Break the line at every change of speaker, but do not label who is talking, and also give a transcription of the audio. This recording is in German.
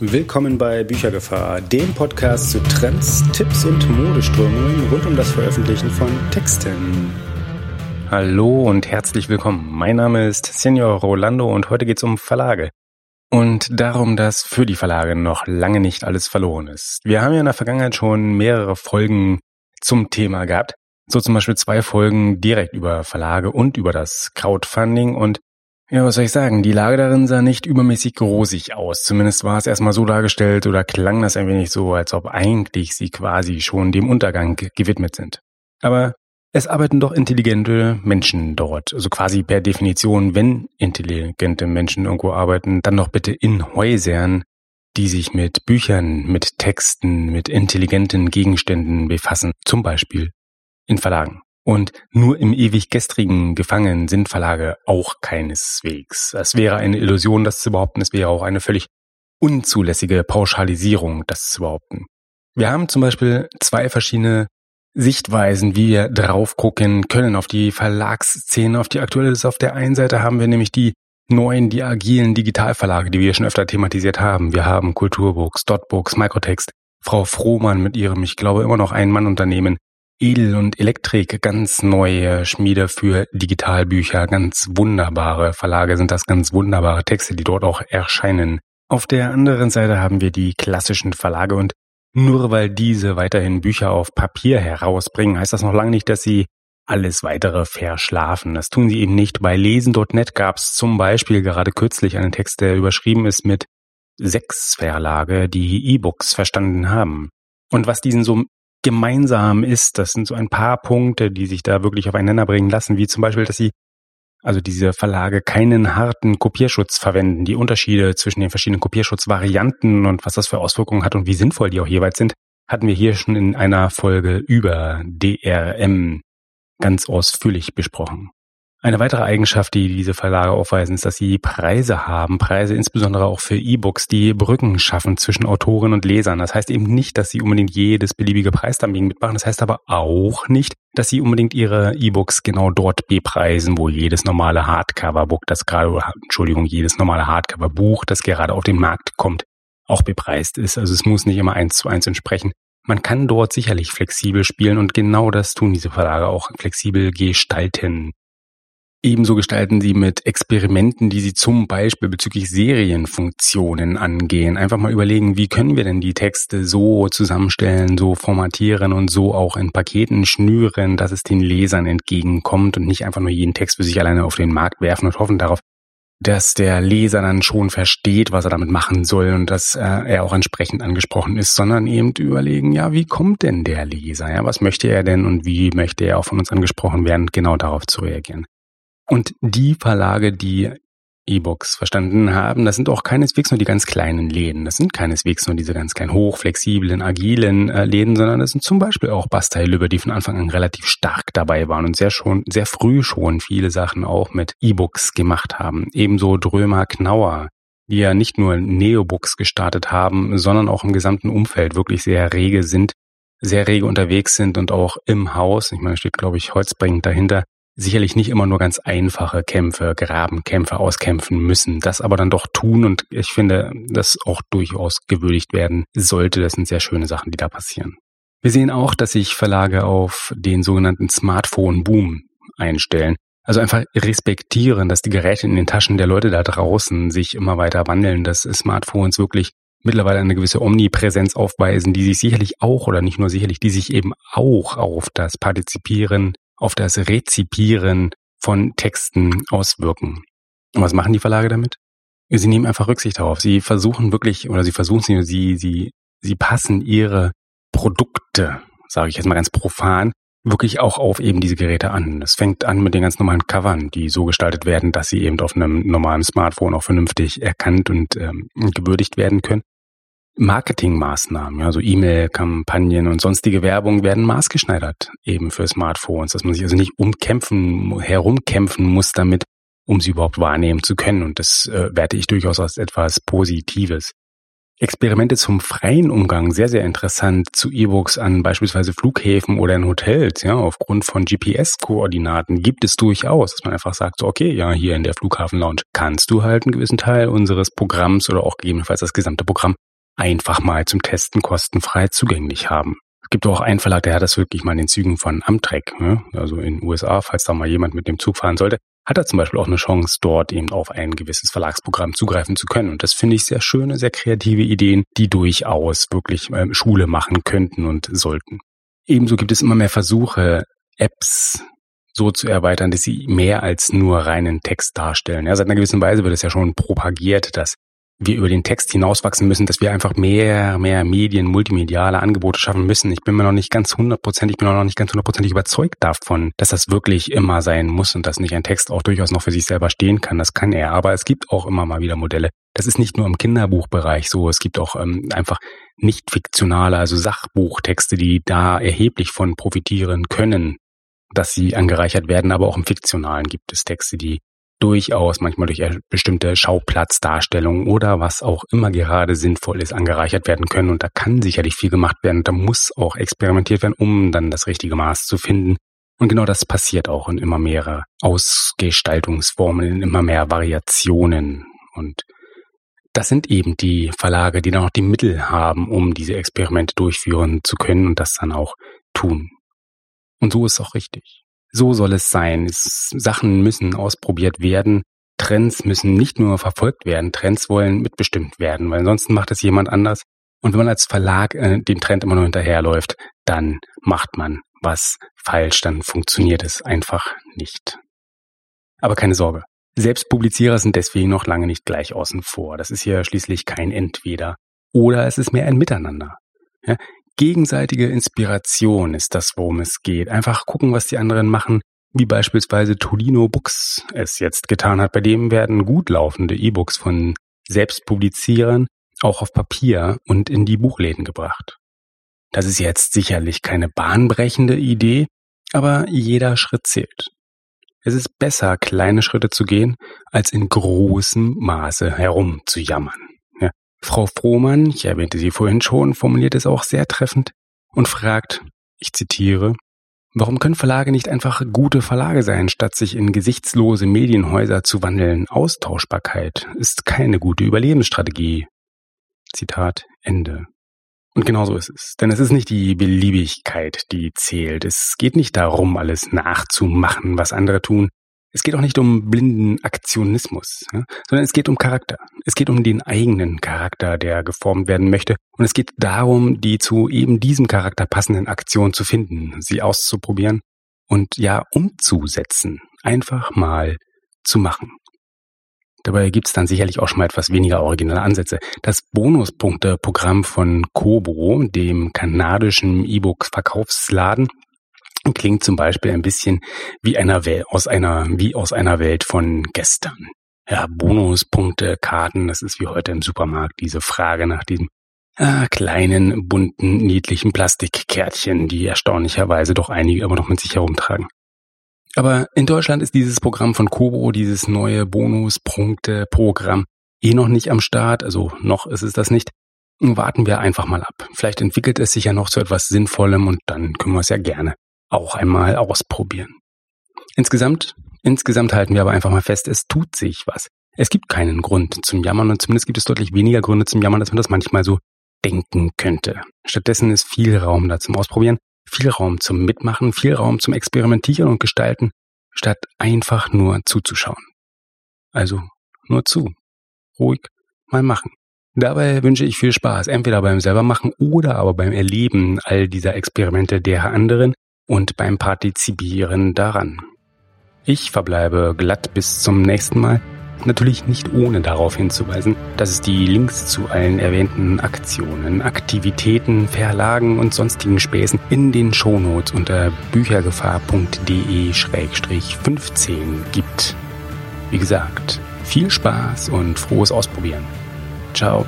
Willkommen bei Büchergefahr, dem Podcast zu Trends, Tipps und Modeströmungen rund um das Veröffentlichen von Texten. Hallo und herzlich willkommen. Mein Name ist Senior Rolando und heute geht es um Verlage. Und darum, dass für die Verlage noch lange nicht alles verloren ist. Wir haben ja in der Vergangenheit schon mehrere Folgen zum Thema gehabt. So zum Beispiel zwei Folgen direkt über Verlage und über das Crowdfunding und ja, was soll ich sagen? Die Lage darin sah nicht übermäßig rosig aus. Zumindest war es erstmal so dargestellt oder klang das ein wenig so, als ob eigentlich sie quasi schon dem Untergang gewidmet sind. Aber es arbeiten doch intelligente Menschen dort. Also quasi per Definition, wenn intelligente Menschen irgendwo arbeiten, dann doch bitte in Häusern, die sich mit Büchern, mit Texten, mit intelligenten Gegenständen befassen. Zum Beispiel in Verlagen. Und nur im ewig gestrigen gefangen sind Verlage auch keineswegs. Es wäre eine Illusion, das zu behaupten. Es wäre auch eine völlig unzulässige Pauschalisierung, das zu behaupten. Wir haben zum Beispiel zwei verschiedene Sichtweisen, wie wir drauf gucken können auf die Verlagsszene, auf die aktuelle. ist. Auf der einen Seite haben wir nämlich die neuen, die agilen Digitalverlage, die wir schon öfter thematisiert haben. Wir haben Kulturbooks, Dotbooks, Microtext, Frau Frohmann mit ihrem, ich glaube, immer noch Ein-Mann-Unternehmen, Edel und Elektrik, ganz neue Schmiede für Digitalbücher, ganz wunderbare Verlage sind das, ganz wunderbare Texte, die dort auch erscheinen. Auf der anderen Seite haben wir die klassischen Verlage und nur weil diese weiterhin Bücher auf Papier herausbringen, heißt das noch lange nicht, dass sie alles weitere verschlafen. Das tun sie eben nicht. Bei lesen.net gab es zum Beispiel gerade kürzlich einen Text, der überschrieben ist mit sechs Verlage, die E-Books verstanden haben. Und was diesen so gemeinsam ist. Das sind so ein paar Punkte, die sich da wirklich aufeinander bringen lassen, wie zum Beispiel, dass sie, also diese Verlage, keinen harten Kopierschutz verwenden. Die Unterschiede zwischen den verschiedenen Kopierschutzvarianten und was das für Auswirkungen hat und wie sinnvoll die auch jeweils sind, hatten wir hier schon in einer Folge über DRM ganz ausführlich besprochen. Eine weitere Eigenschaft, die diese Verlage aufweisen, ist, dass sie Preise haben. Preise insbesondere auch für E-Books, die Brücken schaffen zwischen Autoren und Lesern. Das heißt eben nicht, dass sie unbedingt jedes beliebige Preisdumping mitmachen. Das heißt aber auch nicht, dass sie unbedingt ihre E-Books genau dort bepreisen, wo jedes normale Hardcover-Book, das gerade, Entschuldigung, jedes normale Hardcover-Buch, das gerade auf den Markt kommt, auch bepreist ist. Also es muss nicht immer eins zu eins entsprechen. Man kann dort sicherlich flexibel spielen und genau das tun diese Verlage auch flexibel gestalten. Ebenso gestalten sie mit Experimenten, die sie zum Beispiel bezüglich Serienfunktionen angehen. Einfach mal überlegen, wie können wir denn die Texte so zusammenstellen, so formatieren und so auch in Paketen schnüren, dass es den Lesern entgegenkommt und nicht einfach nur jeden Text für sich alleine auf den Markt werfen und hoffen darauf, dass der Leser dann schon versteht, was er damit machen soll und dass äh, er auch entsprechend angesprochen ist, sondern eben überlegen, ja, wie kommt denn der Leser? Ja, was möchte er denn und wie möchte er auch von uns angesprochen werden, genau darauf zu reagieren. Und die Verlage, die E-Books verstanden haben, das sind auch keineswegs nur die ganz kleinen Läden. Das sind keineswegs nur diese ganz kleinen, hochflexiblen, agilen äh, Läden, sondern das sind zum Beispiel auch Bastei Lübbe, die von Anfang an relativ stark dabei waren und sehr schon, sehr früh schon viele Sachen auch mit E-Books gemacht haben. Ebenso Drömer Knauer, die ja nicht nur Neobooks gestartet haben, sondern auch im gesamten Umfeld wirklich sehr rege sind, sehr rege unterwegs sind und auch im Haus, ich meine, steht glaube ich holzbringend dahinter, sicherlich nicht immer nur ganz einfache Kämpfe, Grabenkämpfe auskämpfen müssen, das aber dann doch tun und ich finde, das auch durchaus gewürdigt werden sollte. Das sind sehr schöne Sachen, die da passieren. Wir sehen auch, dass sich Verlage auf den sogenannten Smartphone-Boom einstellen. Also einfach respektieren, dass die Geräte in den Taschen der Leute da draußen sich immer weiter wandeln, dass Smartphones wirklich mittlerweile eine gewisse Omnipräsenz aufweisen, die sich sicherlich auch oder nicht nur sicherlich, die sich eben auch auf das Partizipieren auf das Rezipieren von Texten auswirken. Und was machen die Verlage damit? Sie nehmen einfach Rücksicht darauf. Sie versuchen wirklich, oder sie versuchen sie, sie, sie, sie passen ihre Produkte, sage ich jetzt mal ganz profan, wirklich auch auf eben diese Geräte an. Das fängt an mit den ganz normalen Covern, die so gestaltet werden, dass sie eben auf einem normalen Smartphone auch vernünftig erkannt und ähm, gewürdigt werden können. Marketingmaßnahmen, also E-Mail-Kampagnen und sonstige Werbung werden maßgeschneidert eben für Smartphones, dass man sich also nicht umkämpfen, herumkämpfen muss damit, um sie überhaupt wahrnehmen zu können. Und das äh, werte ich durchaus als etwas Positives. Experimente zum freien Umgang, sehr, sehr interessant, zu E-Books an beispielsweise Flughäfen oder in Hotels, ja, aufgrund von GPS-Koordinaten gibt es durchaus, dass man einfach sagt, so, okay, ja, hier in der Flughafen-Lounge kannst du halt einen gewissen Teil unseres Programms oder auch gegebenenfalls das gesamte Programm einfach mal zum Testen kostenfrei zugänglich haben. Es gibt auch einen Verlag, der hat das wirklich mal in den Zügen von Amtrak, ne? also in den USA, falls da mal jemand mit dem Zug fahren sollte, hat er zum Beispiel auch eine Chance, dort eben auf ein gewisses Verlagsprogramm zugreifen zu können. Und das finde ich sehr schöne, sehr kreative Ideen, die durchaus wirklich äh, Schule machen könnten und sollten. Ebenso gibt es immer mehr Versuche, Apps so zu erweitern, dass sie mehr als nur reinen Text darstellen. Ja, seit einer gewissen Weise wird es ja schon propagiert, dass wir über den Text hinauswachsen müssen, dass wir einfach mehr, mehr Medien, multimediale Angebote schaffen müssen. Ich bin mir noch nicht ganz hundertprozentig, ich bin noch nicht ganz hundertprozentig überzeugt davon, dass das wirklich immer sein muss und dass nicht ein Text auch durchaus noch für sich selber stehen kann. Das kann er. Aber es gibt auch immer mal wieder Modelle. Das ist nicht nur im Kinderbuchbereich so. Es gibt auch ähm, einfach nicht fiktionale, also Sachbuchtexte, die da erheblich von profitieren können, dass sie angereichert werden. Aber auch im Fiktionalen gibt es Texte, die durchaus manchmal durch bestimmte Schauplatzdarstellungen oder was auch immer gerade sinnvoll ist, angereichert werden können. Und da kann sicherlich viel gemacht werden. Da muss auch experimentiert werden, um dann das richtige Maß zu finden. Und genau das passiert auch in immer mehr Ausgestaltungsformen, in immer mehr Variationen. Und das sind eben die Verlage, die dann auch die Mittel haben, um diese Experimente durchführen zu können und das dann auch tun. Und so ist es auch richtig. So soll es sein. Es, Sachen müssen ausprobiert werden. Trends müssen nicht nur verfolgt werden. Trends wollen mitbestimmt werden, weil ansonsten macht es jemand anders. Und wenn man als Verlag äh, dem Trend immer nur hinterherläuft, dann macht man was falsch, dann funktioniert es einfach nicht. Aber keine Sorge. Selbstpublizierer sind deswegen noch lange nicht gleich außen vor. Das ist hier schließlich kein Entweder. Oder es ist mehr ein Miteinander. Ja, gegenseitige Inspiration ist das, worum es geht. Einfach gucken, was die anderen machen, wie beispielsweise Tolino Books es jetzt getan hat. Bei dem werden gut laufende E-Books von Selbstpublizierern auch auf Papier und in die Buchläden gebracht. Das ist jetzt sicherlich keine bahnbrechende Idee, aber jeder Schritt zählt. Es ist besser, kleine Schritte zu gehen, als in großem Maße herumzujammern. Frau Frohmann, ich erwähnte sie vorhin schon, formuliert es auch sehr treffend und fragt, ich zitiere, Warum können Verlage nicht einfach gute Verlage sein, statt sich in gesichtslose Medienhäuser zu wandeln? Austauschbarkeit ist keine gute Überlebensstrategie. Zitat Ende. Und genau so ist es. Denn es ist nicht die Beliebigkeit, die zählt. Es geht nicht darum, alles nachzumachen, was andere tun. Es geht auch nicht um blinden Aktionismus, ja, sondern es geht um Charakter. Es geht um den eigenen Charakter, der geformt werden möchte. Und es geht darum, die zu eben diesem Charakter passenden Aktionen zu finden, sie auszuprobieren und ja umzusetzen. Einfach mal zu machen. Dabei gibt's dann sicherlich auch schon mal etwas weniger originelle Ansätze. Das Bonuspunkte-Programm von Kobo, dem kanadischen E-Book-Verkaufsladen, klingt zum Beispiel ein bisschen wie einer Welt, aus einer, wie aus einer Welt von gestern. Ja, Bonuspunkte, Karten, das ist wie heute im Supermarkt diese Frage nach diesem äh, kleinen, bunten, niedlichen Plastikkärtchen, die erstaunlicherweise doch einige immer noch mit sich herumtragen. Aber in Deutschland ist dieses Programm von Kobo, dieses neue Bonuspunkte-Programm, eh noch nicht am Start, also noch ist es das nicht. Warten wir einfach mal ab. Vielleicht entwickelt es sich ja noch zu etwas Sinnvollem und dann können wir es ja gerne auch einmal ausprobieren. Insgesamt, insgesamt halten wir aber einfach mal fest, es tut sich was. Es gibt keinen Grund zum Jammern und zumindest gibt es deutlich weniger Gründe zum Jammern, als man das manchmal so denken könnte. Stattdessen ist viel Raum da zum Ausprobieren, viel Raum zum Mitmachen, viel Raum zum Experimentieren und Gestalten, statt einfach nur zuzuschauen. Also nur zu. Ruhig mal machen. Dabei wünsche ich viel Spaß, entweder beim selbermachen oder aber beim Erleben all dieser Experimente derer anderen, und beim Partizipieren daran. Ich verbleibe glatt bis zum nächsten Mal, natürlich nicht ohne darauf hinzuweisen, dass es die Links zu allen erwähnten Aktionen, Aktivitäten, Verlagen und sonstigen Späßen in den Shownotes unter büchergefahr.de-15 gibt. Wie gesagt, viel Spaß und frohes Ausprobieren. Ciao.